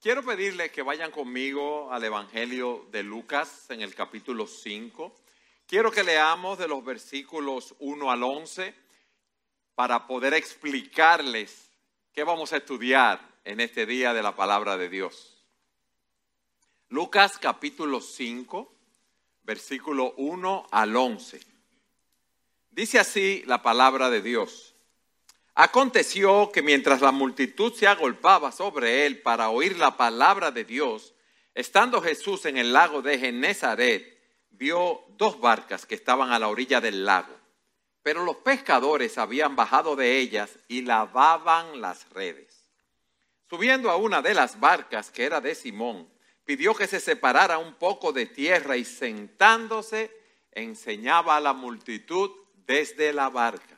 Quiero pedirles que vayan conmigo al Evangelio de Lucas en el capítulo 5. Quiero que leamos de los versículos 1 al 11 para poder explicarles qué vamos a estudiar en este día de la palabra de Dios. Lucas capítulo 5, versículo 1 al 11. Dice así la palabra de Dios. Aconteció que mientras la multitud se agolpaba sobre él para oír la palabra de Dios, estando Jesús en el lago de Genezaret, vio dos barcas que estaban a la orilla del lago. Pero los pescadores habían bajado de ellas y lavaban las redes. Subiendo a una de las barcas, que era de Simón, pidió que se separara un poco de tierra y sentándose enseñaba a la multitud desde la barca.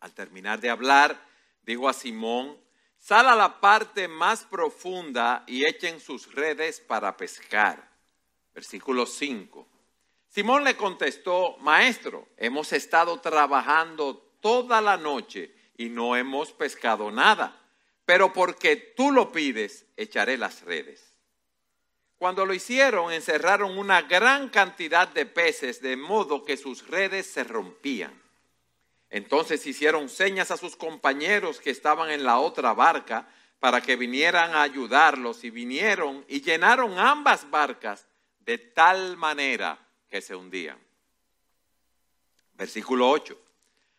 Al terminar de hablar, dijo a Simón, sal a la parte más profunda y echen sus redes para pescar. Versículo 5. Simón le contestó, Maestro, hemos estado trabajando toda la noche y no hemos pescado nada, pero porque tú lo pides, echaré las redes. Cuando lo hicieron, encerraron una gran cantidad de peces, de modo que sus redes se rompían. Entonces hicieron señas a sus compañeros que estaban en la otra barca para que vinieran a ayudarlos y vinieron y llenaron ambas barcas de tal manera que se hundían. Versículo 8.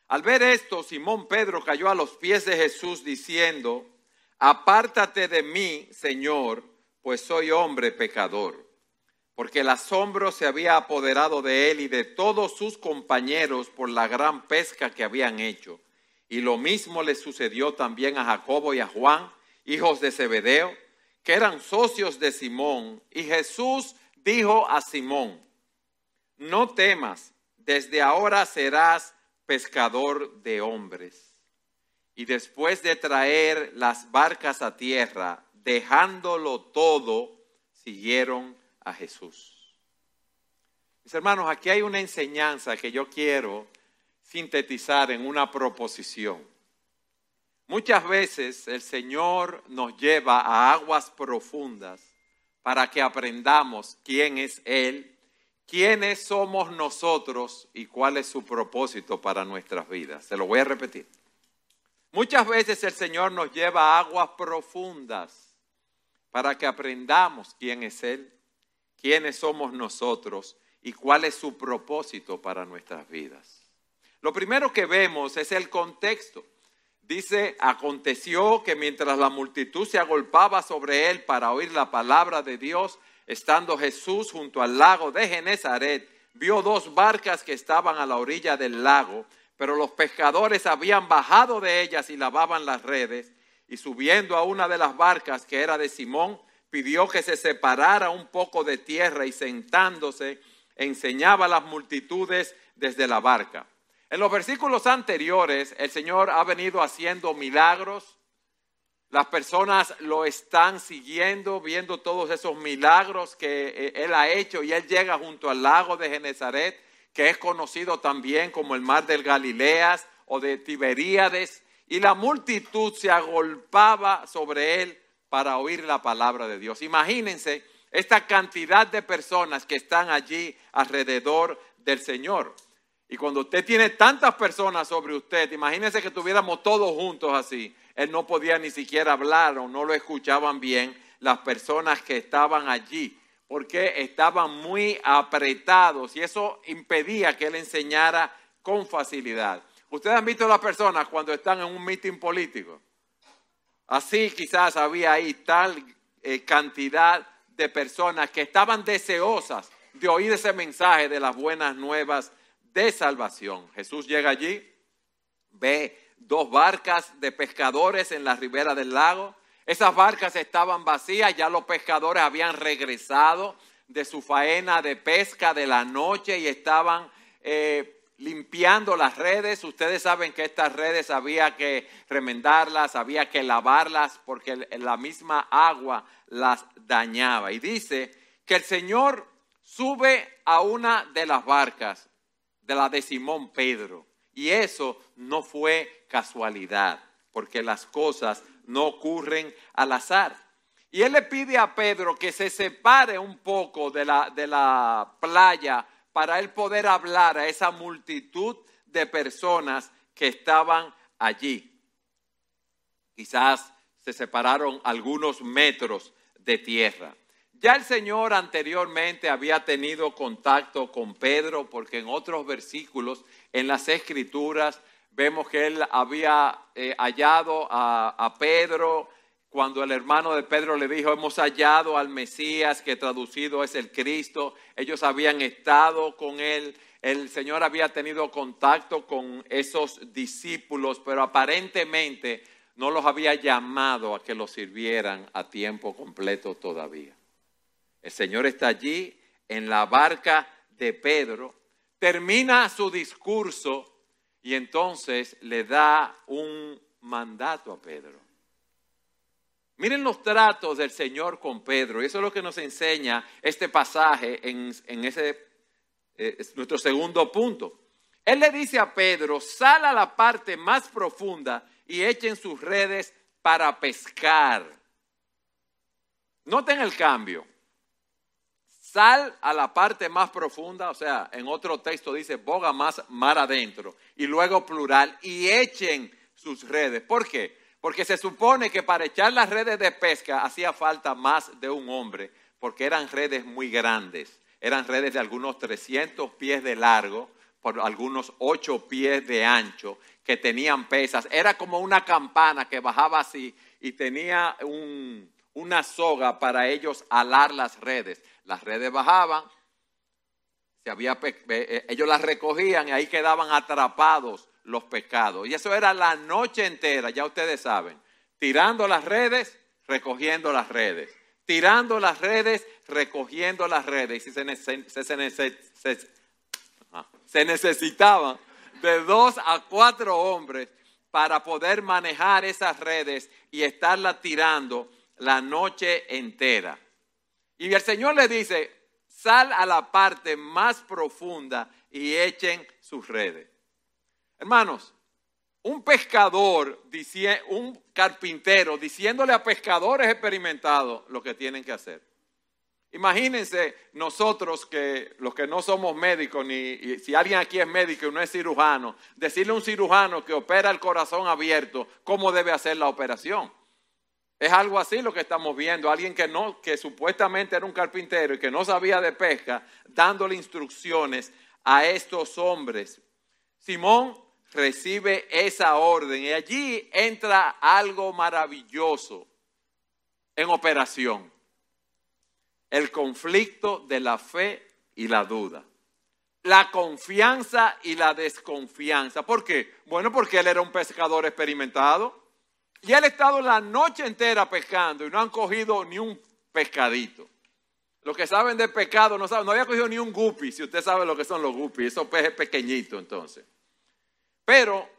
Al ver esto, Simón Pedro cayó a los pies de Jesús diciendo, apártate de mí, Señor, pues soy hombre pecador porque el asombro se había apoderado de él y de todos sus compañeros por la gran pesca que habían hecho. Y lo mismo le sucedió también a Jacobo y a Juan, hijos de Zebedeo, que eran socios de Simón. Y Jesús dijo a Simón, no temas, desde ahora serás pescador de hombres. Y después de traer las barcas a tierra, dejándolo todo, siguieron a Jesús. Mis hermanos, aquí hay una enseñanza que yo quiero sintetizar en una proposición. Muchas veces el Señor nos lleva a aguas profundas para que aprendamos quién es Él, quiénes somos nosotros y cuál es su propósito para nuestras vidas. Se lo voy a repetir. Muchas veces el Señor nos lleva a aguas profundas para que aprendamos quién es Él, quiénes somos nosotros y cuál es su propósito para nuestras vidas. Lo primero que vemos es el contexto. Dice, aconteció que mientras la multitud se agolpaba sobre él para oír la palabra de Dios, estando Jesús junto al lago de Genezaret, vio dos barcas que estaban a la orilla del lago, pero los pescadores habían bajado de ellas y lavaban las redes, y subiendo a una de las barcas que era de Simón, pidió que se separara un poco de tierra y sentándose enseñaba a las multitudes desde la barca. En los versículos anteriores el Señor ha venido haciendo milagros. Las personas lo están siguiendo, viendo todos esos milagros que eh, Él ha hecho y Él llega junto al lago de Genezaret, que es conocido también como el mar del Galileas o de Tiberíades, y la multitud se agolpaba sobre Él para oír la palabra de Dios. Imagínense esta cantidad de personas que están allí alrededor del Señor. Y cuando usted tiene tantas personas sobre usted, imagínense que tuviéramos todos juntos así. Él no podía ni siquiera hablar o no lo escuchaban bien las personas que estaban allí, porque estaban muy apretados y eso impedía que él enseñara con facilidad. Ustedes han visto a las personas cuando están en un mitin político Así quizás había ahí tal eh, cantidad de personas que estaban deseosas de oír ese mensaje de las buenas nuevas de salvación. Jesús llega allí, ve dos barcas de pescadores en la ribera del lago. Esas barcas estaban vacías, ya los pescadores habían regresado de su faena de pesca de la noche y estaban eh, limpiando las redes. Ustedes saben que estas redes había que remendarlas, había que lavarlas porque la misma agua las dañaba. Y dice que el Señor sube a una de las barcas, de la de Simón Pedro. Y eso no fue casualidad, porque las cosas no ocurren al azar. Y él le pide a Pedro que se separe un poco de la, de la playa para él poder hablar a esa multitud de personas que estaban allí. Quizás se separaron algunos metros de tierra. Ya el Señor anteriormente había tenido contacto con Pedro porque en otros versículos en las escrituras vemos que él había eh, hallado a, a Pedro cuando el hermano de Pedro le dijo, hemos hallado al Mesías, que traducido es el Cristo, ellos habían estado con él, el Señor había tenido contacto con esos discípulos, pero aparentemente no los había llamado a que los sirvieran a tiempo completo todavía. El Señor está allí en la barca de Pedro, termina su discurso y entonces le da un mandato a Pedro. Miren los tratos del Señor con Pedro, y eso es lo que nos enseña este pasaje en, ese eh, nuestro segundo punto. Él le dice a Pedro, sal a la parte más profunda y echen sus redes para pescar. Noten el cambio. Sal a la parte más profunda, o sea, en otro texto dice boga más mar adentro, y luego plural, y echen sus redes. ¿Por qué? Porque se supone que para echar las redes de pesca hacía falta más de un hombre, porque eran redes muy grandes. Eran redes de algunos 300 pies de largo, por algunos 8 pies de ancho, que tenían pesas. Era como una campana que bajaba así y tenía una soga para ellos alar las redes. Las redes bajaban, se había, eh, ellos las recogían y ahí quedaban atrapados los pecados. Y eso era la noche entera, ya ustedes saben, tirando las redes, recogiendo las redes, tirando las redes, recogiendo las redes. Y se, se necesitaban de dos a cuatro hombres para poder manejar esas redes y estarlas tirando la noche entera. Y el Señor le dice, sal a la parte más profunda y echen sus redes. Hermanos, un pescador, un carpintero, diciéndole a pescadores experimentados lo que tienen que hacer. Imagínense nosotros que los que no somos médicos, ni si alguien aquí es médico y no es cirujano, decirle a un cirujano que opera el corazón abierto cómo debe hacer la operación. Es algo así lo que estamos viendo, alguien que no que supuestamente era un carpintero y que no sabía de pesca, dándole instrucciones a estos hombres. Simón recibe esa orden y allí entra algo maravilloso en operación. El conflicto de la fe y la duda. La confianza y la desconfianza. ¿Por qué? Bueno, porque él era un pescador experimentado. Y él ha estado la noche entera pescando y no han cogido ni un pescadito. Los que saben de pescado no saben, no había cogido ni un guppy, si usted sabe lo que son los guppies, esos peces pequeñitos entonces. Pero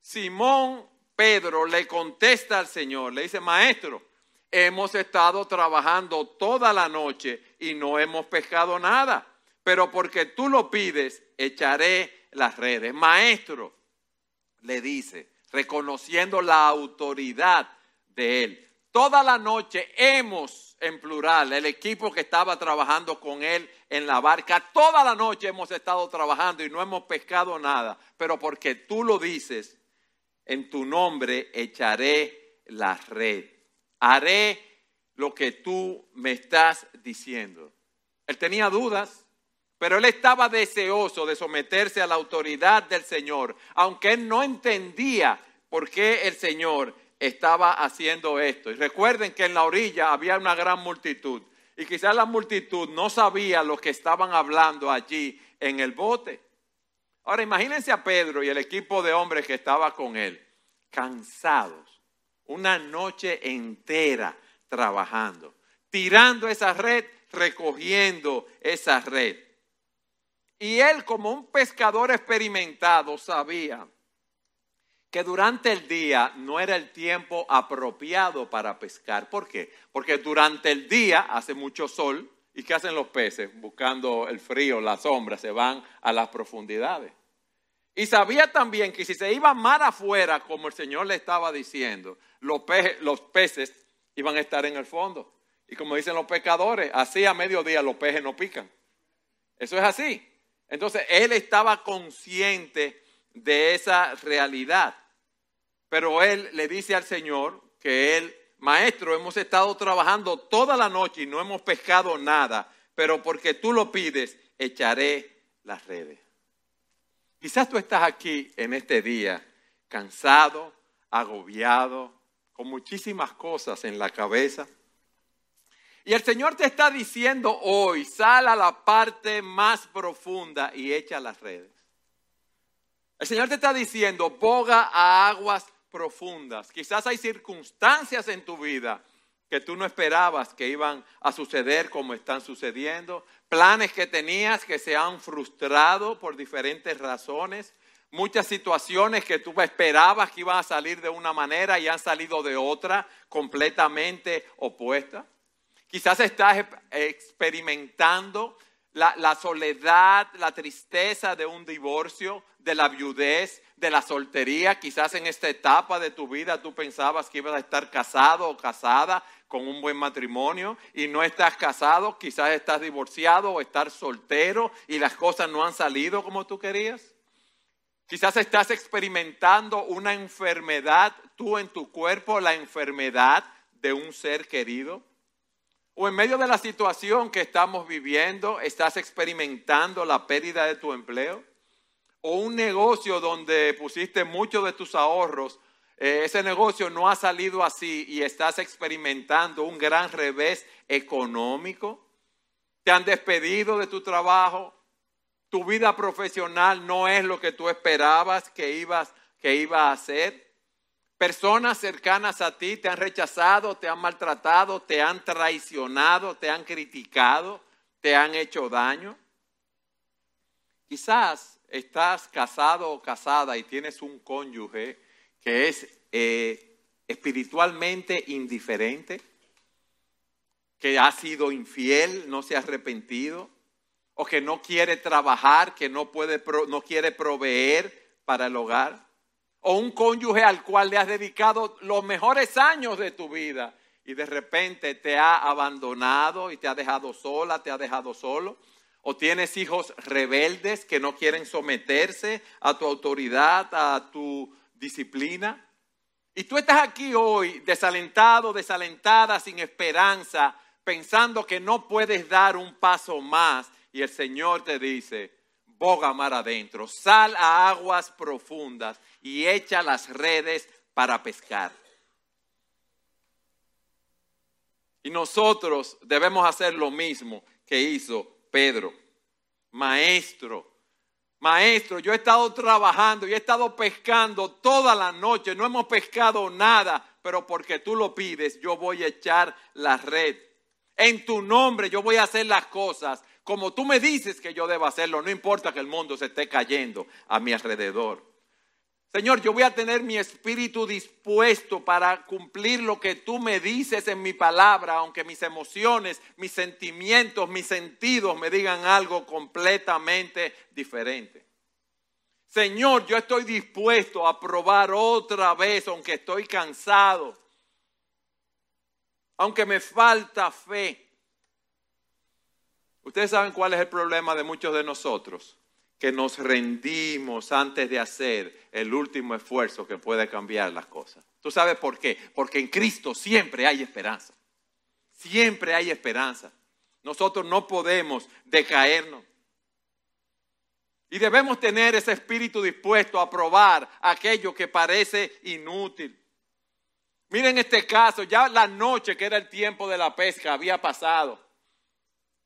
Simón Pedro le contesta al Señor, le dice, maestro, hemos estado trabajando toda la noche y no hemos pescado nada, pero porque tú lo pides, echaré las redes. Maestro, le dice, reconociendo la autoridad de él. Toda la noche hemos, en plural, el equipo que estaba trabajando con él en la barca, toda la noche hemos estado trabajando y no hemos pescado nada, pero porque tú lo dices, en tu nombre echaré la red. Haré lo que tú me estás diciendo. Él tenía dudas, pero él estaba deseoso de someterse a la autoridad del Señor, aunque él no entendía por qué el Señor estaba haciendo esto. Y recuerden que en la orilla había una gran multitud. Y quizás la multitud no sabía lo que estaban hablando allí en el bote. Ahora imagínense a Pedro y el equipo de hombres que estaba con él, cansados, una noche entera trabajando, tirando esa red, recogiendo esa red. Y él como un pescador experimentado sabía que durante el día no era el tiempo apropiado para pescar. ¿Por qué? Porque durante el día hace mucho sol y ¿qué hacen los peces? Buscando el frío, la sombra, se van a las profundidades. Y sabía también que si se iba mar afuera, como el Señor le estaba diciendo, los peces, los peces iban a estar en el fondo. Y como dicen los pescadores, así a mediodía los peces no pican. Eso es así. Entonces él estaba consciente de esa realidad. Pero él le dice al Señor que él, maestro, hemos estado trabajando toda la noche y no hemos pescado nada, pero porque tú lo pides, echaré las redes. Quizás tú estás aquí en este día cansado, agobiado, con muchísimas cosas en la cabeza. Y el Señor te está diciendo hoy, sal a la parte más profunda y echa las redes. El Señor te está diciendo, boga a aguas profundas. Quizás hay circunstancias en tu vida que tú no esperabas que iban a suceder como están sucediendo, planes que tenías que se han frustrado por diferentes razones, muchas situaciones que tú esperabas que iban a salir de una manera y han salido de otra completamente opuesta. Quizás estás experimentando la, soledad, la tristeza de un divorcio, de la viudez, de la soltería. Quizás en esta etapa de tu vida tú pensabas que ibas a estar casado o casada con un buen matrimonio y no estás casado, quizás estás divorciado o estás soltero y las cosas no han salido como tú querías. Quizás estás experimentando una enfermedad, tú en tu cuerpo, la enfermedad de un ser querido. O en medio de la situación que estamos viviendo, estás experimentando la pérdida de tu empleo. O un negocio donde pusiste mucho de tus ahorros eh, ese negocio no ha salido así y estás experimentando un gran revés económico, te han despedido de tu trabajo, tu vida profesional no es lo que tú esperabas que ibas que iba a hacer. Personas cercanas a ti te han rechazado, te han maltratado, te han traicionado, te han criticado, te han hecho daño. Quizás estás casado o casada y tienes un cónyuge que es eh, espiritualmente indiferente, que ha sido infiel, no se ha arrepentido, o que no quiere trabajar, que no, puede, no quiere proveer para el hogar, o un cónyuge al cual le has dedicado los mejores años de tu vida y de repente te ha abandonado y te ha dejado sola, te ha dejado solo. O tienes hijos rebeldes que no quieren someterse a tu autoridad, a tu disciplina. Y tú estás aquí hoy desalentado, desalentada, sin esperanza, pensando que no puedes dar un paso más. Y el Señor te dice, boga mar adentro, sal a aguas profundas y echa las redes para pescar. Y nosotros debemos hacer lo mismo que hizo Pedro. Maestro, Maestro, yo he estado trabajando y he estado pescando toda la noche, no hemos pescado nada, pero porque tú lo pides, yo voy a echar la red. En tu nombre yo voy a hacer las cosas como tú me dices que yo debo hacerlo, no importa que el mundo se esté cayendo a mi alrededor. Señor, yo voy a tener mi espíritu dispuesto para cumplir lo que tú me dices en mi palabra, aunque mis emociones, mis sentimientos, mis sentidos me digan algo completamente diferente. Señor, yo estoy dispuesto a probar otra vez, aunque estoy cansado, aunque me falta fe. Ustedes saben cuál es el problema de muchos de nosotros que nos rendimos antes de hacer el último esfuerzo que puede cambiar las cosas. ¿Tú sabes por qué? Porque en Cristo siempre hay esperanza. Siempre hay esperanza. Nosotros no podemos decaernos. Y debemos tener ese espíritu dispuesto a probar aquello que parece inútil. Miren este caso, ya la noche que era el tiempo de la pesca había pasado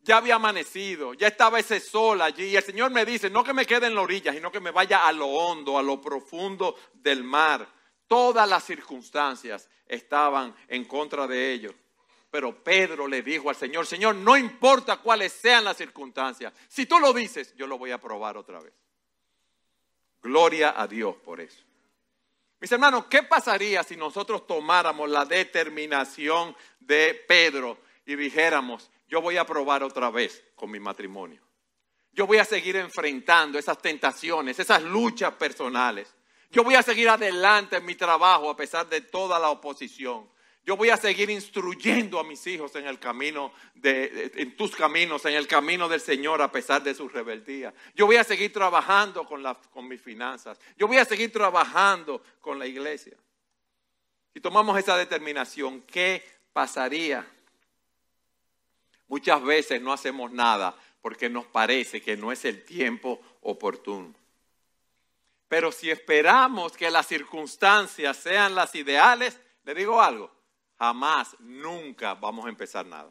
ya había amanecido, ya estaba ese sol allí. Y el Señor me dice, no que me quede en la orilla, sino que me vaya a lo hondo, a lo profundo del mar. Todas las circunstancias estaban en contra de ellos. Pero Pedro le dijo al Señor, Señor, no importa cuáles sean las circunstancias, si tú lo dices, yo lo voy a probar otra vez. Gloria a Dios por eso. Mis hermanos, ¿qué pasaría si nosotros tomáramos la determinación de Pedro y dijéramos, yo voy a probar otra vez con mi matrimonio. Yo voy a seguir enfrentando esas tentaciones, esas luchas personales. Yo voy a seguir adelante en mi trabajo a pesar de toda la oposición. Yo voy a seguir instruyendo a mis hijos en el camino de, en tus caminos, en el camino del Señor a pesar de su rebeldía. Yo voy a seguir trabajando con, con mis finanzas. Yo voy a seguir trabajando con la iglesia. Si tomamos esa determinación, ¿qué pasaría? Muchas veces no hacemos nada porque nos parece que no es el tiempo oportuno. Pero si esperamos que las circunstancias sean las ideales, le digo algo, jamás, nunca vamos a empezar nada.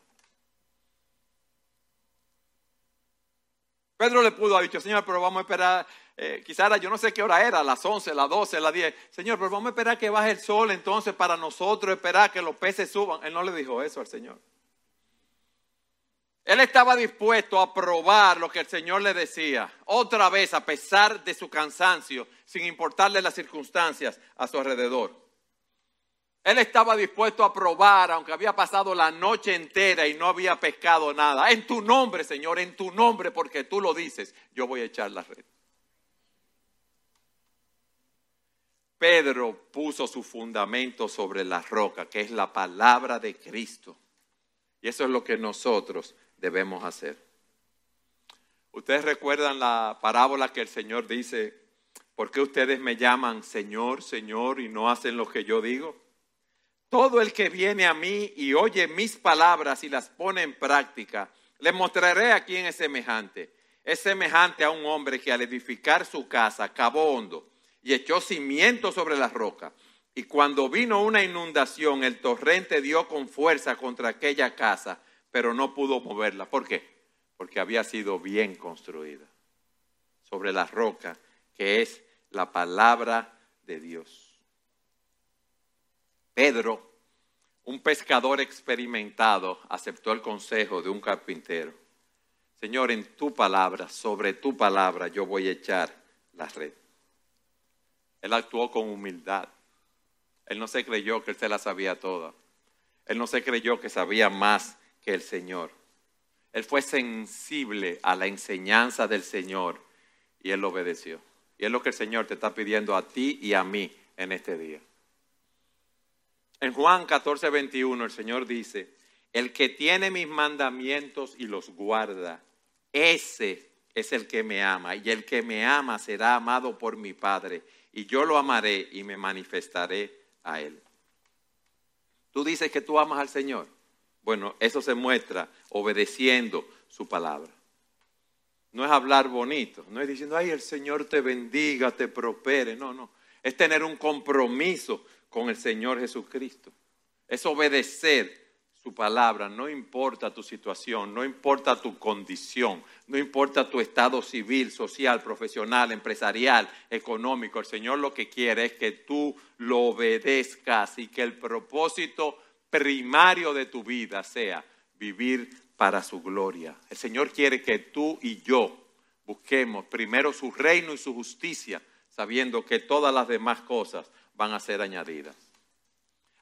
Pedro le pudo haber dicho, Señor, pero vamos a esperar, eh, quizás yo no sé qué hora era, las 11, las 12, las 10. Señor, pero vamos a esperar que baje el sol entonces para nosotros esperar que los peces suban. Él no le dijo eso al Señor. Él estaba dispuesto a probar lo que el Señor le decía, otra vez a pesar de su cansancio, sin importarle las circunstancias a su alrededor. Él estaba dispuesto a probar, aunque había pasado la noche entera y no había pescado nada. En tu nombre, Señor, en tu nombre, porque tú lo dices, yo voy a echar la red. Pedro puso su fundamento sobre la roca, que es la palabra de Cristo. Y eso es lo que nosotros debemos hacer. Ustedes recuerdan la parábola que el Señor dice, ¿por qué ustedes me llaman Señor, Señor y no hacen lo que yo digo? Todo el que viene a mí y oye mis palabras y las pone en práctica, le mostraré a quién es semejante. Es semejante a un hombre que al edificar su casa cavó hondo y echó cimiento sobre la roca. Y cuando vino una inundación, el torrente dio con fuerza contra aquella casa pero no pudo moverla. ¿Por qué? Porque había sido bien construida sobre la roca que es la palabra de Dios. Pedro, un pescador experimentado, aceptó el consejo de un carpintero. Señor, en tu palabra, sobre tu palabra, yo voy a echar la red. Él actuó con humildad. Él no se creyó que él se la sabía toda. Él no se creyó que sabía más que el Señor. Él fue sensible a la enseñanza del Señor y él obedeció. Y es lo que el Señor te está pidiendo a ti y a mí en este día. En Juan 14, 21 el Señor dice, el que tiene mis mandamientos y los guarda, ese es el que me ama. Y el que me ama será amado por mi Padre. Y yo lo amaré y me manifestaré a él. Tú dices que tú amas al Señor. Bueno, eso se muestra obedeciendo su palabra. No es hablar bonito, no es diciendo, ay, el Señor te bendiga, te prospere. No, no. Es tener un compromiso con el Señor Jesucristo. Es obedecer su palabra, no importa tu situación, no importa tu condición, no importa tu estado civil, social, profesional, empresarial, económico. El Señor lo que quiere es que tú lo obedezcas y que el propósito primario de tu vida sea vivir para su gloria. El Señor quiere que tú y yo busquemos primero su reino y su justicia, sabiendo que todas las demás cosas van a ser añadidas.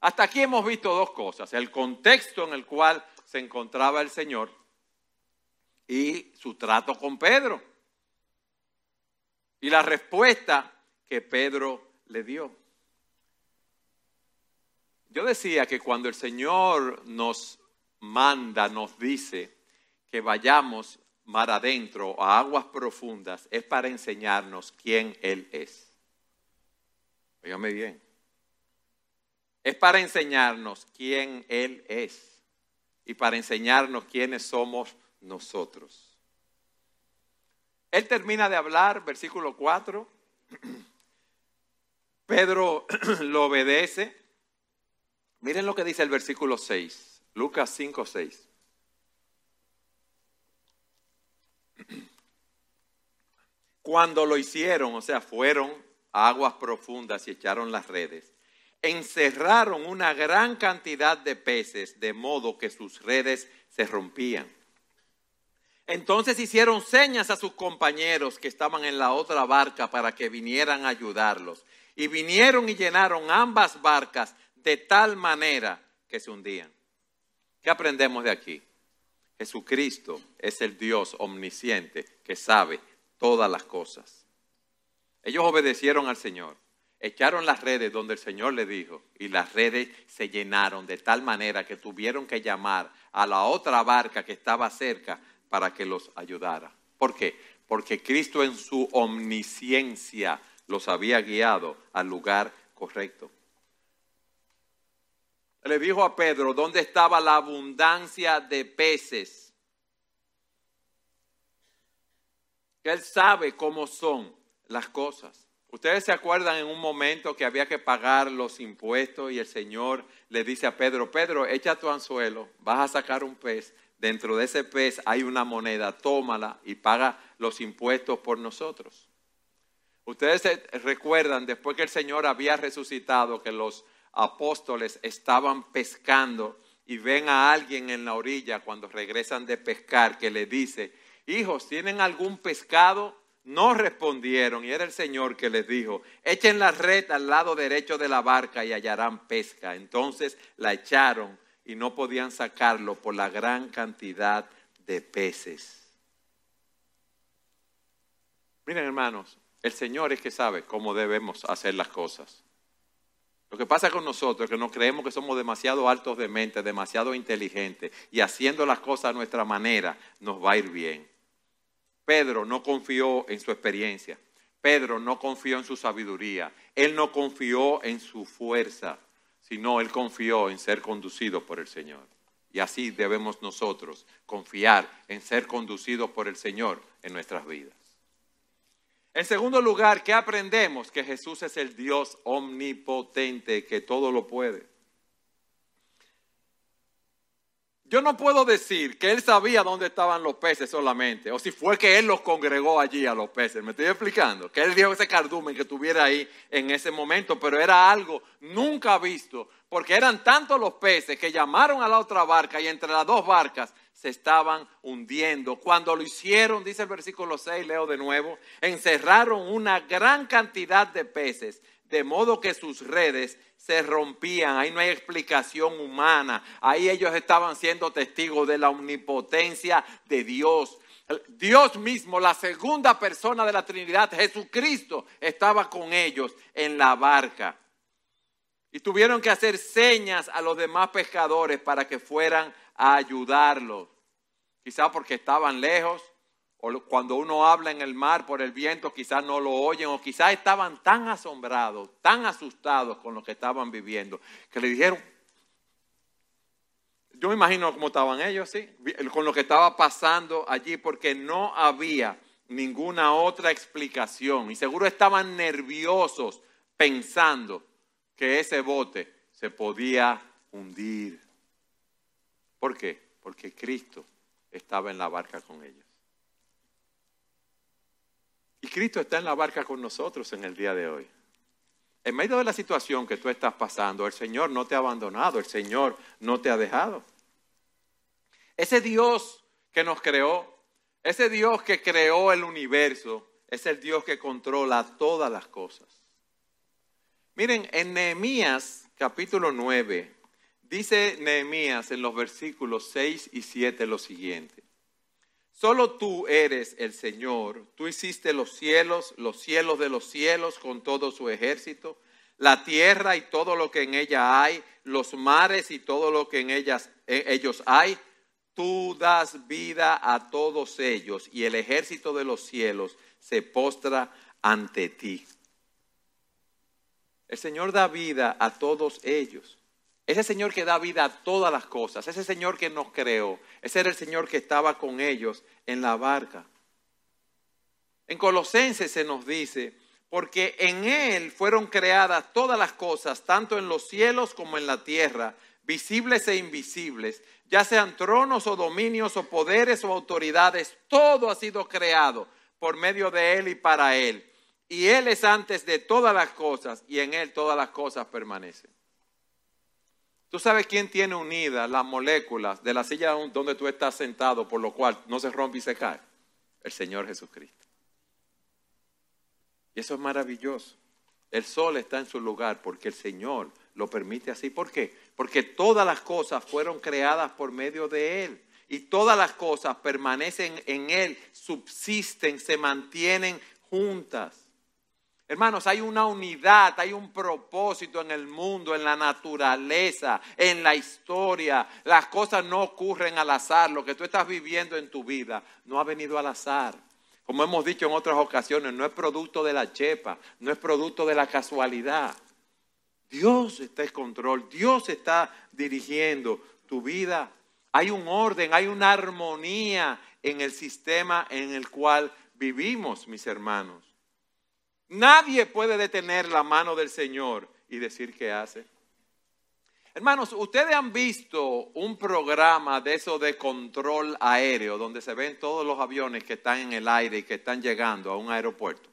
Hasta aquí hemos visto dos cosas, el contexto en el cual se encontraba el Señor y su trato con Pedro. Y la respuesta que Pedro le dio. Yo decía que cuando el Señor nos manda, nos dice que vayamos mar adentro a aguas profundas, es para enseñarnos quién Él es. Óigame bien. Es para enseñarnos quién Él es y para enseñarnos quiénes somos nosotros. Él termina de hablar, versículo 4. Pedro lo obedece Miren lo que dice el versículo 6, Lucas 5, 6. Cuando lo hicieron, o sea, fueron a aguas profundas y echaron las redes, encerraron una gran cantidad de peces de modo que sus redes se rompían. Entonces hicieron señas a sus compañeros que estaban en la otra barca para que vinieran a ayudarlos. Y vinieron y llenaron ambas barcas de tal manera que se hundían. ¿Qué aprendemos de aquí? Jesucristo es el Dios omnisciente que sabe todas las cosas. Ellos obedecieron al Señor. echaron las redes donde el Señor le dijo y las redes se llenaron de tal manera que tuvieron que llamar a la otra barca que estaba cerca para que los ayudara. ¿Por qué? Porque Cristo en su omnisciencia los había guiado al lugar correcto. Le dijo a Pedro dónde estaba la abundancia de peces. Él sabe cómo son las cosas. Ustedes se acuerdan en un momento que había que pagar los impuestos y el Señor le dice a Pedro, Pedro, echa tu anzuelo, vas a sacar un pez, dentro de ese pez hay una moneda, tómala y paga los impuestos por nosotros. Ustedes se recuerdan después que el Señor había resucitado que los apóstoles estaban pescando y ven a alguien en la orilla cuando regresan de pescar que le dice, hijos, ¿tienen algún pescado? no respondieron y era el Señor que les dijo, echen la red al lado derecho de la barca y hallarán pesca. Entonces la echaron y no podían sacarlo por la gran cantidad de peces. Miren hermanos, el Señor es que sabe cómo debemos hacer las cosas. Lo que pasa con nosotros es que nos creemos que somos demasiado altos de mente, demasiado inteligentes y haciendo las cosas a nuestra manera nos va a ir bien. Pedro no confió en su experiencia. Pedro no confió en su sabiduría. Él no confió en su fuerza, sino él confió en ser conducido por el Señor. Y así debemos nosotros confiar en ser conducidos por el Señor en nuestras vidas. En segundo lugar, ¿qué aprendemos? Que Jesús es el Dios omnipotente que todo lo puede. Yo no puedo decir que él sabía dónde estaban los peces solamente, o si fue que él los congregó allí a los peces. ¿Me estoy explicando? Que él dio ese cardumen que estuviera ahí en ese momento, pero era algo nunca visto, porque eran tantos los peces que llamaron a la otra barca y entre las dos barcas se estaban hundiendo. Cuando lo hicieron, dice el versículo 6, leo de nuevo, encerraron una gran cantidad de peces, de modo que sus redes se rompían, ahí no hay explicación humana, ahí ellos estaban siendo testigos de la omnipotencia de Dios. Dios mismo, la segunda persona de la Trinidad, Jesucristo, estaba con ellos en la barca. Y tuvieron que hacer señas a los demás pescadores para que fueran a ayudarlos. Quizá porque estaban lejos, o cuando uno habla en el mar por el viento, quizás no lo oyen, o quizás estaban tan asombrados, tan asustados con lo que estaban viviendo, que le dijeron, yo me imagino cómo estaban ellos, sí, con lo que estaba pasando allí, porque no había ninguna otra explicación. Y seguro estaban nerviosos pensando que ese bote se podía hundir. ¿Por qué? Porque Cristo estaba en la barca con ellos. Y Cristo está en la barca con nosotros en el día de hoy. En medio de la situación que tú estás pasando, el Señor no te ha abandonado, el Señor no te ha dejado. Ese Dios que nos creó, ese Dios que creó el universo, es el Dios que controla todas las cosas. Miren, en Nehemías capítulo 9, dice Nehemías en los versículos 6 y 7 lo siguiente. Solo tú eres el Señor. Tú hiciste los cielos, los cielos de los cielos con todo su ejército, la tierra y todo lo que en ella hay, los mares y todo lo que en ellas, eh, ellos hay. Tú das vida a todos ellos y el ejército de los cielos se postra ante ti. El Señor da vida a todos ellos. Ese Señor que da vida a todas las cosas, ese Señor que nos creó, ese era el Señor que estaba con ellos en la barca. En Colosenses se nos dice, porque en Él fueron creadas todas las cosas, tanto en los cielos como en la tierra, visibles e invisibles, ya sean tronos o dominios o poderes o autoridades, todo ha sido creado por medio de Él y para Él. Y Él es antes de todas las cosas y en Él todas las cosas permanecen. ¿Tú sabes quién tiene unidas las moléculas de la silla donde tú estás sentado, por lo cual no se rompe y se cae? El Señor Jesucristo. Y eso es maravilloso. El sol está en su lugar porque el Señor lo permite así. ¿Por qué? Porque todas las cosas fueron creadas por medio de Él. Y todas las cosas permanecen en Él, subsisten, se mantienen juntas. Hermanos, hay una unidad, hay un propósito en el mundo, en la naturaleza, en la historia. Las cosas no ocurren al azar. Lo que tú estás viviendo en tu vida no ha venido al azar. Como hemos dicho en otras ocasiones, no es producto de la chepa, no es producto de la casualidad. Dios está en control, Dios está dirigiendo tu vida. Hay un orden, hay una armonía en el sistema en el cual vivimos, mis hermanos. Nadie puede detener la mano del Señor y decir qué hace. Hermanos, ustedes han visto un programa de eso de control aéreo, donde se ven todos los aviones que están en el aire y que están llegando a un aeropuerto.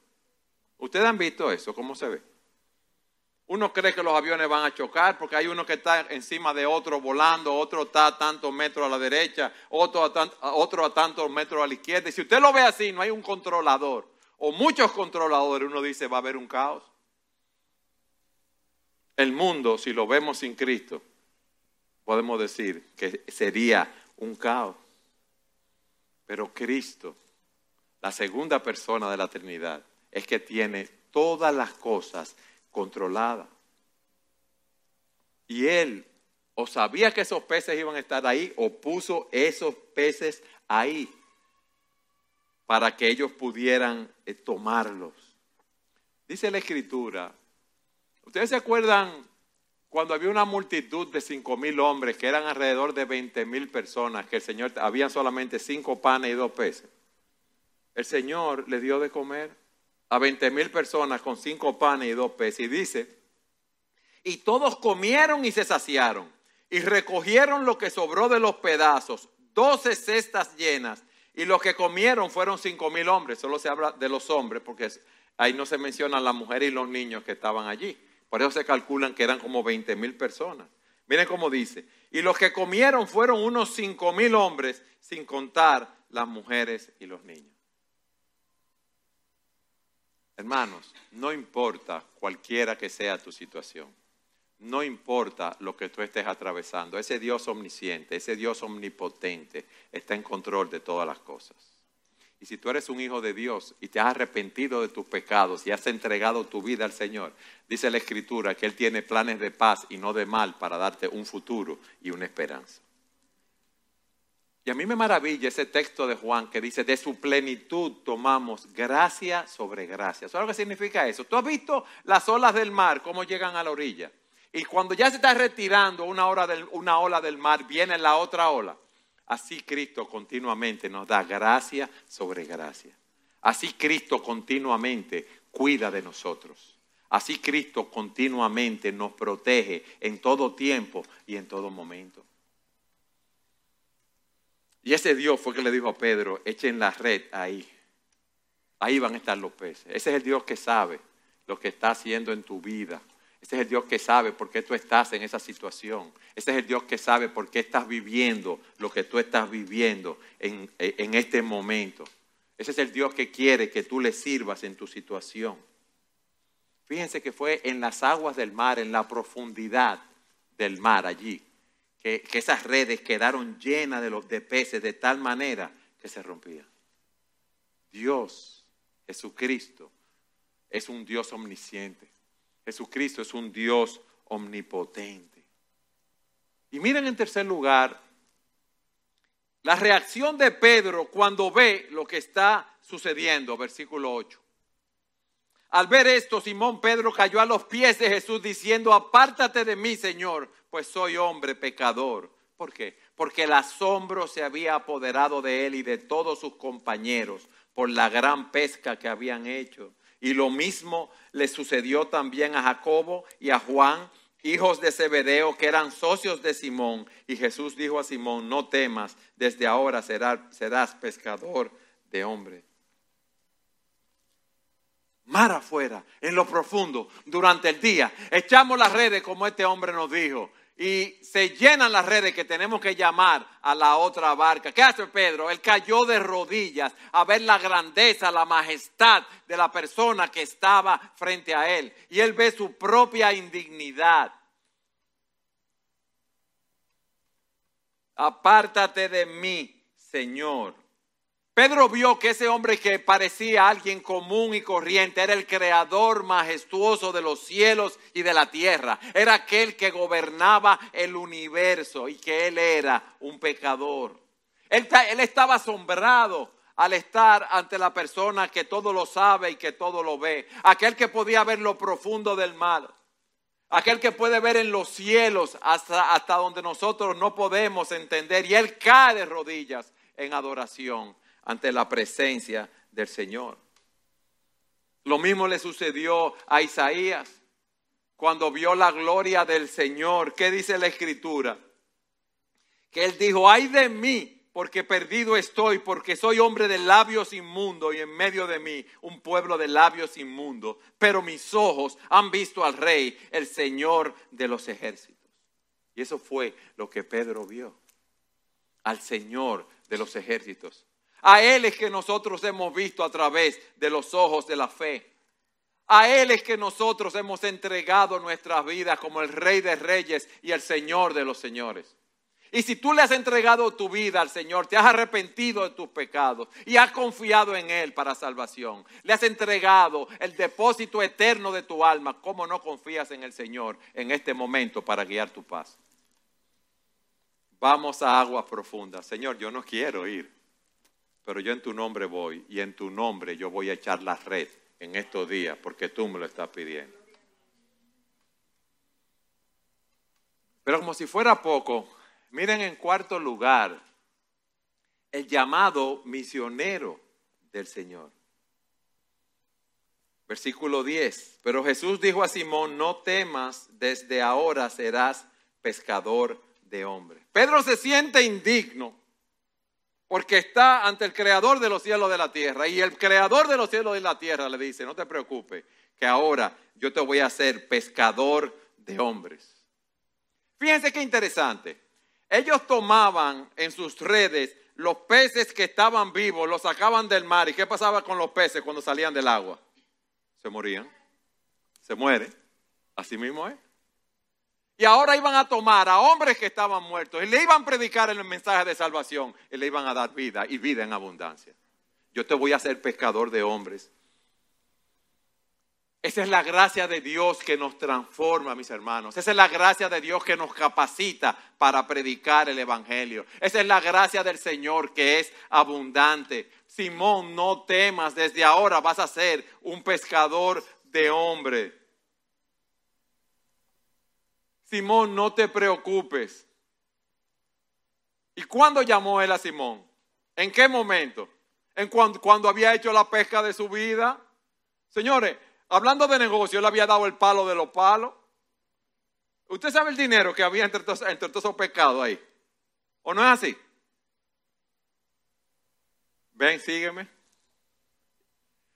¿Ustedes han visto eso? ¿Cómo se ve? Uno cree que los aviones van a chocar porque hay uno que está encima de otro volando, otro está a tantos metros a la derecha, otro a, otro a tantos metros a la izquierda. Y si usted lo ve así, no hay un controlador o muchos controladores, uno dice va a haber un caos. El mundo, si lo vemos sin Cristo, podemos decir que sería un caos. Pero Cristo, la segunda persona de la Trinidad, es que tiene todas las cosas controladas. Y Él o sabía que esos peces iban a estar ahí o puso esos peces ahí para que ellos pudieran eh, tomarlos. Dice la escritura, ¿ustedes se acuerdan cuando había una multitud de cinco mil hombres, que eran alrededor de veinte mil personas, que el Señor, había solamente cinco panes y dos peces? El Señor le dio de comer a veinte mil personas con cinco panes y dos peces. Y dice, y todos comieron y se saciaron, y recogieron lo que sobró de los pedazos, doce cestas llenas, y los que comieron fueron cinco mil hombres. Solo se habla de los hombres porque ahí no se mencionan las mujeres y los niños que estaban allí. Por eso se calculan que eran como 20 mil personas. Miren cómo dice. Y los que comieron fueron unos cinco mil hombres, sin contar las mujeres y los niños. Hermanos, no importa cualquiera que sea tu situación. No importa lo que tú estés atravesando, ese Dios omnisciente, ese Dios omnipotente está en control de todas las cosas. Y si tú eres un hijo de Dios y te has arrepentido de tus pecados y has entregado tu vida al Señor, dice la Escritura que Él tiene planes de paz y no de mal para darte un futuro y una esperanza. Y a mí me maravilla ese texto de Juan que dice, de su plenitud tomamos gracia sobre gracia. ¿Sabes lo que significa eso? ¿Tú has visto las olas del mar, cómo llegan a la orilla? Y cuando ya se está retirando una, una ola del mar, viene la otra ola. Así Cristo continuamente nos da gracia sobre gracia. Así Cristo continuamente cuida de nosotros. Así Cristo continuamente nos protege en todo tiempo y en todo momento. Y ese Dios fue que le dijo a Pedro, echen la red ahí. Ahí van a estar los peces. Ese es el Dios que sabe lo que está haciendo en tu vida. Ese es el Dios que sabe por qué tú estás en esa situación. Ese es el Dios que sabe por qué estás viviendo lo que tú estás viviendo en, en este momento. Ese es el Dios que quiere que tú le sirvas en tu situación. Fíjense que fue en las aguas del mar, en la profundidad del mar allí, que, que esas redes quedaron llenas de, los, de peces de tal manera que se rompían. Dios, Jesucristo, es un Dios omnisciente. Jesucristo es un Dios omnipotente. Y miren en tercer lugar la reacción de Pedro cuando ve lo que está sucediendo, versículo 8. Al ver esto, Simón Pedro cayó a los pies de Jesús diciendo, apártate de mí, Señor, pues soy hombre pecador. ¿Por qué? Porque el asombro se había apoderado de él y de todos sus compañeros por la gran pesca que habían hecho. Y lo mismo le sucedió también a Jacobo y a Juan, hijos de Zebedeo, que eran socios de Simón. Y Jesús dijo a Simón, no temas, desde ahora serás, serás pescador de hombres. Mar afuera, en lo profundo, durante el día, echamos las redes como este hombre nos dijo y se llenan las redes que tenemos que llamar a la otra barca. ¿Qué hace Pedro? Él cayó de rodillas a ver la grandeza, la majestad de la persona que estaba frente a él. Y él ve su propia indignidad. Apártate de mí, Señor, Pedro vio que ese hombre que parecía alguien común y corriente era el creador majestuoso de los cielos y de la tierra. Era aquel que gobernaba el universo y que él era un pecador. Él, estaba asombrado al estar ante la persona que todo lo sabe y que todo lo ve. Aquel que podía ver lo profundo del mal. Aquel que puede ver en los cielos hasta, hasta donde nosotros no podemos entender. Y él cae de rodillas en adoración ante la presencia del Señor. Lo mismo le sucedió a Isaías cuando vio la gloria del Señor. ¿Qué dice la escritura? Que él dijo, ay de mí, porque perdido estoy, porque soy hombre de labios inmundos y en medio de mí un pueblo de labios inmundos. Pero mis ojos han visto al Rey, el Señor de los ejércitos. Y eso fue lo que Pedro vio, al Señor de los ejércitos. A Él es que nosotros hemos visto a través de los ojos de la fe. A Él es que nosotros hemos entregado nuestras vidas como el Rey de Reyes y el Señor de los Señores. Y si tú le has entregado tu vida al Señor, te has arrepentido de tus pecados y has confiado en Él para salvación, le has entregado el depósito eterno de tu alma, ¿cómo no confías en el Señor en este momento para guiar tu paz? Vamos a aguas profundas. Señor, yo no quiero ir, pero yo en tu nombre voy y en tu nombre yo voy a echar la red en estos días porque tú me lo estás pidiendo. Pero como si fuera poco, Miren en cuarto lugar el llamado misionero del Señor. Versículo 10. Pero Jesús dijo a Simón, no temas, desde ahora serás pescador de hombres. Pedro se siente indigno porque está ante el creador de los cielos de la tierra. Y el creador de los cielos de la tierra le dice, no te preocupes, que ahora yo te voy a hacer pescador de hombres. Fíjense qué interesante. Ellos tomaban en sus redes los peces que estaban vivos, los sacaban del mar. ¿Y qué pasaba con los peces cuando salían del agua? Se morían. Se mueren. Así mismo es. Y ahora iban a tomar a hombres que estaban muertos y le iban a predicar el mensaje de salvación y le iban a dar vida y vida en abundancia. Yo te voy a hacer pescador de hombres. Esa es la gracia de Dios que nos transforma, mis hermanos. Esa es la gracia de Dios que nos capacita para predicar el Evangelio. Esa es la gracia del Señor que es abundante. Simón, no temas, desde ahora vas a ser un pescador de hombre. Simón, no te preocupes. ¿Y cuándo llamó él a Simón? ¿En qué momento? ¿En cuando, cuando había hecho la pesca de su vida? Señores, Hablando de negocio, él había dado el palo de los palos. Usted sabe el dinero que había entre todos, esos pecados ahí. ¿O no es así? Ven, sígueme.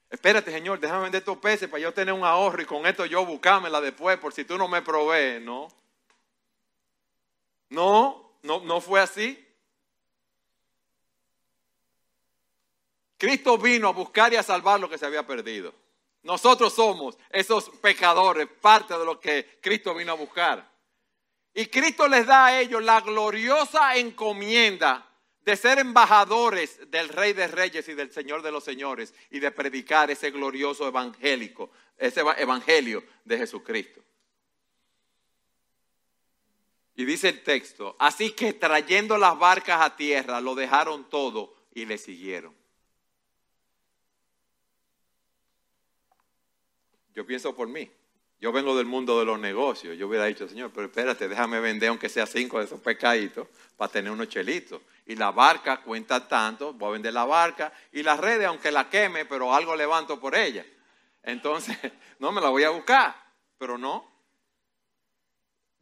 Espérate, Señor, déjame vender estos peces para yo tener un ahorro y con esto yo buscármela después por si tú no me provees. No. No, no, no fue así. Cristo vino a buscar y a salvar lo que se había perdido. Nosotros somos esos pecadores, parte de lo que Cristo vino a buscar. Y Cristo les da a ellos la gloriosa encomienda de ser embajadores del Rey de Reyes y del Señor de los Señores y de predicar ese glorioso evangélico, ese evangelio de Jesucristo. Y dice el texto, así que trayendo las barcas a tierra, lo dejaron todo y le siguieron. Yo pienso por mí. Yo vengo del mundo de los negocios. Yo hubiera dicho, Señor, pero espérate, déjame vender aunque sea cinco de esos pescaditos para tener unos chelitos. Y la barca cuenta tanto, voy a vender la barca y las redes, aunque la queme, pero algo levanto por ella. Entonces, no me la voy a buscar, pero no.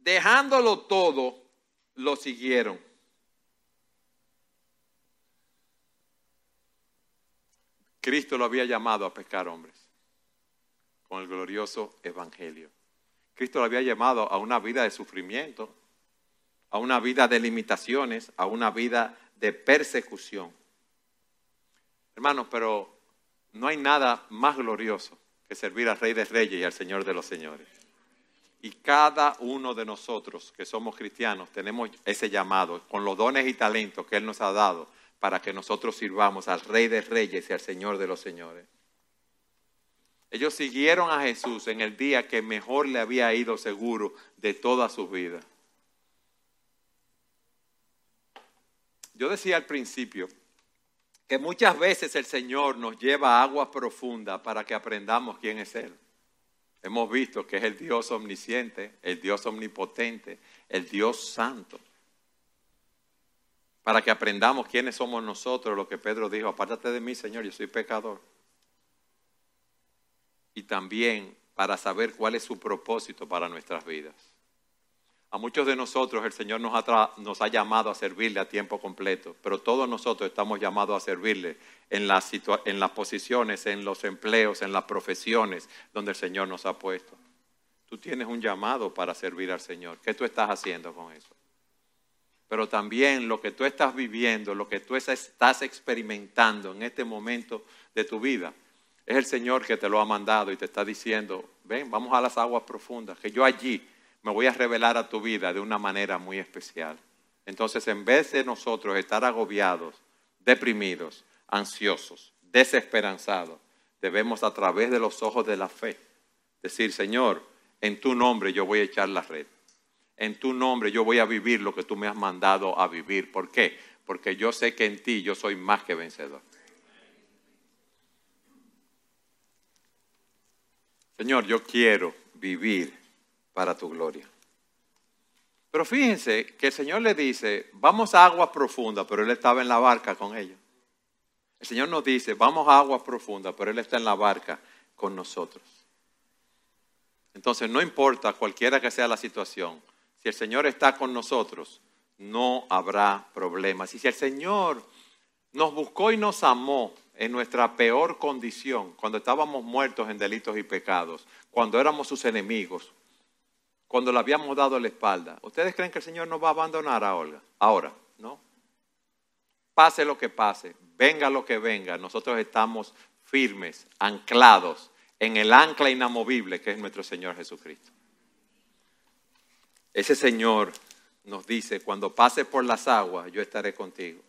Dejándolo todo, lo siguieron. Cristo lo había llamado a pescar hombres con el glorioso Evangelio. Cristo lo había llamado a una vida de sufrimiento, a una vida de limitaciones, a una vida de persecución. Hermanos, pero no hay nada más glorioso que servir al Rey de Reyes y al Señor de los Señores. Y cada uno de nosotros que somos cristianos tenemos ese llamado con los dones y talentos que Él nos ha dado para que nosotros sirvamos al Rey de Reyes y al Señor de los Señores. Ellos siguieron a Jesús en el día que mejor le había ido seguro de toda su vida. Yo decía al principio que muchas veces el Señor nos lleva a aguas profundas para que aprendamos quién es Él. Hemos visto que es el Dios omnisciente, el Dios omnipotente, el Dios santo. Para que aprendamos quiénes somos nosotros, lo que Pedro dijo, apártate de mí, Señor, yo soy pecador. Y también para saber cuál es su propósito para nuestras vidas. A muchos de nosotros el Señor nos ha, nos ha, llamado a servirle a tiempo completo, pero todos nosotros estamos llamados a servirle en en las posiciones, en los empleos, en las profesiones donde el Señor nos ha puesto. Tú tienes un llamado para servir al Señor. ¿Qué tú estás haciendo con eso? Pero también lo que tú estás viviendo, lo que tú estás experimentando en este momento de tu vida, es el Señor que te lo ha mandado y te está diciendo, ven, vamos a las aguas profundas, que yo allí me voy a revelar a tu vida de una manera muy especial. Entonces, en vez de nosotros estar agobiados, deprimidos, ansiosos, desesperanzados, debemos a través de los ojos de la fe decir, Señor, en tu nombre yo voy a echar la red. En tu nombre yo voy a vivir lo que tú me has mandado a vivir. ¿Por qué? Porque yo sé que en ti yo soy más que vencedor. Señor, yo quiero vivir para tu gloria. Pero fíjense que el Señor le dice, vamos a aguas profundas, pero Él estaba en la barca con ellos. El Señor nos dice, vamos a aguas profundas, pero Él está en la barca con nosotros. Entonces, no importa cualquiera que sea la situación, si el Señor está con nosotros, no habrá problemas. Y si el Señor nos buscó y nos amó en nuestra peor condición, cuando estábamos muertos en delitos y pecados, cuando éramos sus enemigos, cuando le habíamos dado la espalda. ¿Ustedes creen que el Señor nos va a abandonar a Olga? Ahora, ¿no? Pase lo que pase, venga lo que venga, nosotros estamos firmes, anclados en el ancla inamovible que es nuestro Señor Jesucristo. Ese Señor nos dice, cuando pases por las aguas, yo estaré contigo.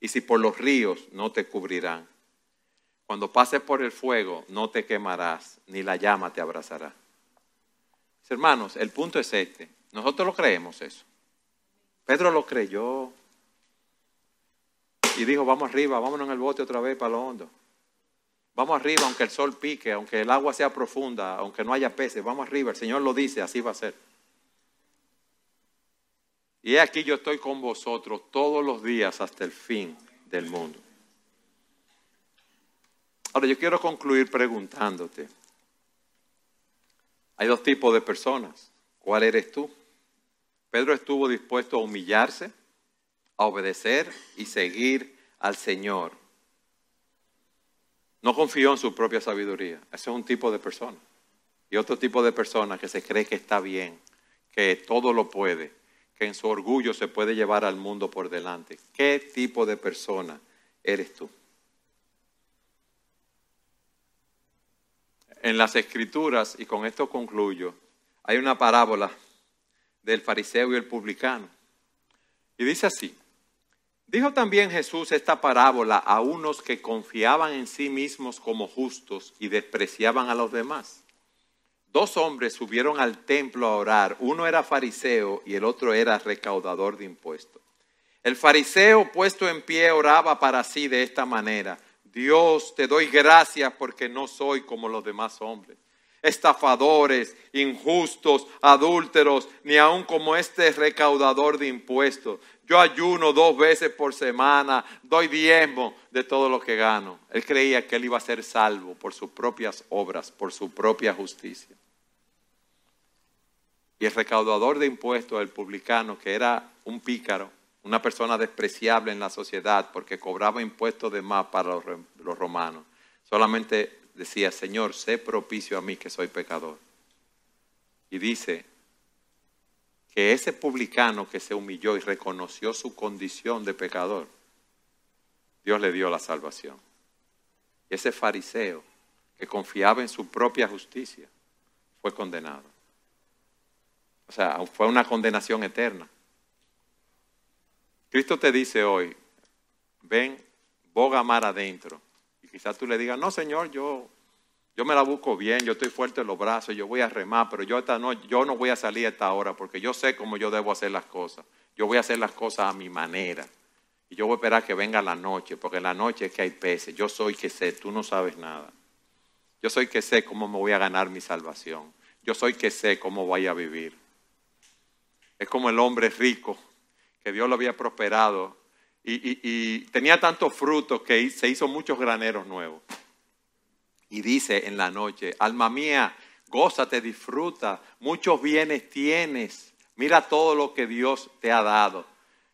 Y si por los ríos, no te cubrirán. Cuando pases por el fuego, no te quemarás, ni la llama te abrazará. Hermanos, el punto es este. Nosotros lo creemos eso. Pedro lo creyó. Y dijo, vamos arriba, vámonos en el bote otra vez para lo hondo. Vamos arriba, aunque el sol pique, aunque el agua sea profunda, aunque no haya peces, vamos arriba. El Señor lo dice, así va a ser. Y aquí yo estoy con vosotros todos los días hasta el fin del mundo. Ahora yo quiero concluir preguntándote, hay dos tipos de personas. ¿Cuál eres tú? Pedro estuvo dispuesto a humillarse, a obedecer y seguir al Señor. No confió en su propia sabiduría. Ese es un tipo de persona. Y otro tipo de persona que se cree que está bien, que todo lo puede, que en su orgullo se puede llevar al mundo por delante. ¿Qué tipo de persona eres tú? En las escrituras, y con esto concluyo, hay una parábola del fariseo y el publicano. Y dice así, dijo también Jesús esta parábola a unos que confiaban en sí mismos como justos y despreciaban a los demás. Dos hombres subieron al templo a orar, uno era fariseo y el otro era recaudador de impuestos. El fariseo puesto en pie oraba para sí de esta manera. Dios, te doy gracias porque no soy como los demás hombres, estafadores, injustos, adúlteros, ni aun como este recaudador de impuestos. Yo ayuno dos veces por semana, doy diezmo de todo lo que gano. Él creía que él iba a ser salvo por sus propias obras, por su propia justicia. Y el recaudador de impuestos, el publicano, que era un pícaro, una persona despreciable en la sociedad porque cobraba impuestos de más para los, romanos. Solamente decía, Señor, sé propicio a mí que soy pecador. Y dice que ese publicano que se humilló y reconoció su condición de pecador, Dios le dio la salvación. Y ese fariseo que confiaba en su propia justicia fue condenado. O sea, fue una condenación eterna. Cristo te dice hoy, ven, boga mar adentro. Y quizás tú le digas, no, Señor, yo, yo me la busco bien, yo estoy fuerte en los brazos, yo voy a remar, pero yo, esta no, yo no voy a salir a esta hora porque yo sé cómo yo debo hacer las cosas. Yo voy a hacer las cosas a mi manera. Y yo voy a esperar que venga la noche, porque en la noche es que hay peces. Yo soy que sé, tú no sabes nada. Yo soy que sé cómo me voy a ganar mi salvación. Yo soy que sé cómo voy a vivir. Es como el hombre rico, que Dios lo había prosperado y, tenía tantos frutos que se hizo muchos graneros nuevos. Y dice en la noche, alma mía, gózate, disfruta, muchos bienes tienes, mira todo lo que Dios te ha dado.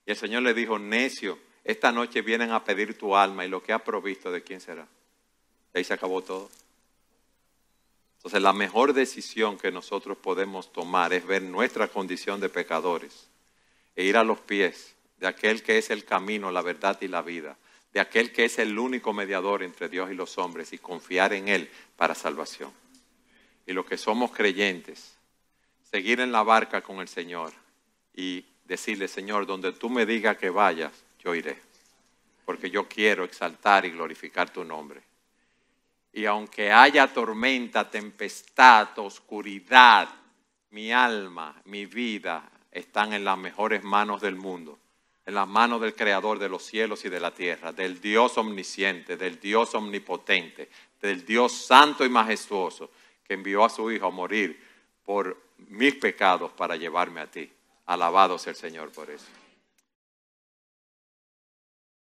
Y el Señor le dijo, necio, esta noche vienen a pedir tu alma y lo que has provisto, ¿de quién será? Y ahí se acabó todo. Entonces la mejor decisión que nosotros podemos tomar es ver nuestra condición de pecadores e ir a los pies de aquel que es el camino, la verdad y la vida, de aquel que es el único mediador entre Dios y los hombres y confiar en Él para salvación. Y los que somos creyentes, seguir en la barca con el Señor y decirle, Señor, donde tú me digas que vayas, yo iré, porque yo quiero exaltar y glorificar tu nombre. Y aunque haya tormenta, tempestad, oscuridad, mi alma, mi vida están en las mejores manos del mundo en las manos del Creador de los cielos y de la tierra, del Dios omnisciente, del Dios omnipotente, del Dios santo y majestuoso, que envió a su Hijo a morir por mis pecados para llevarme a ti. Alabado sea el Señor por eso.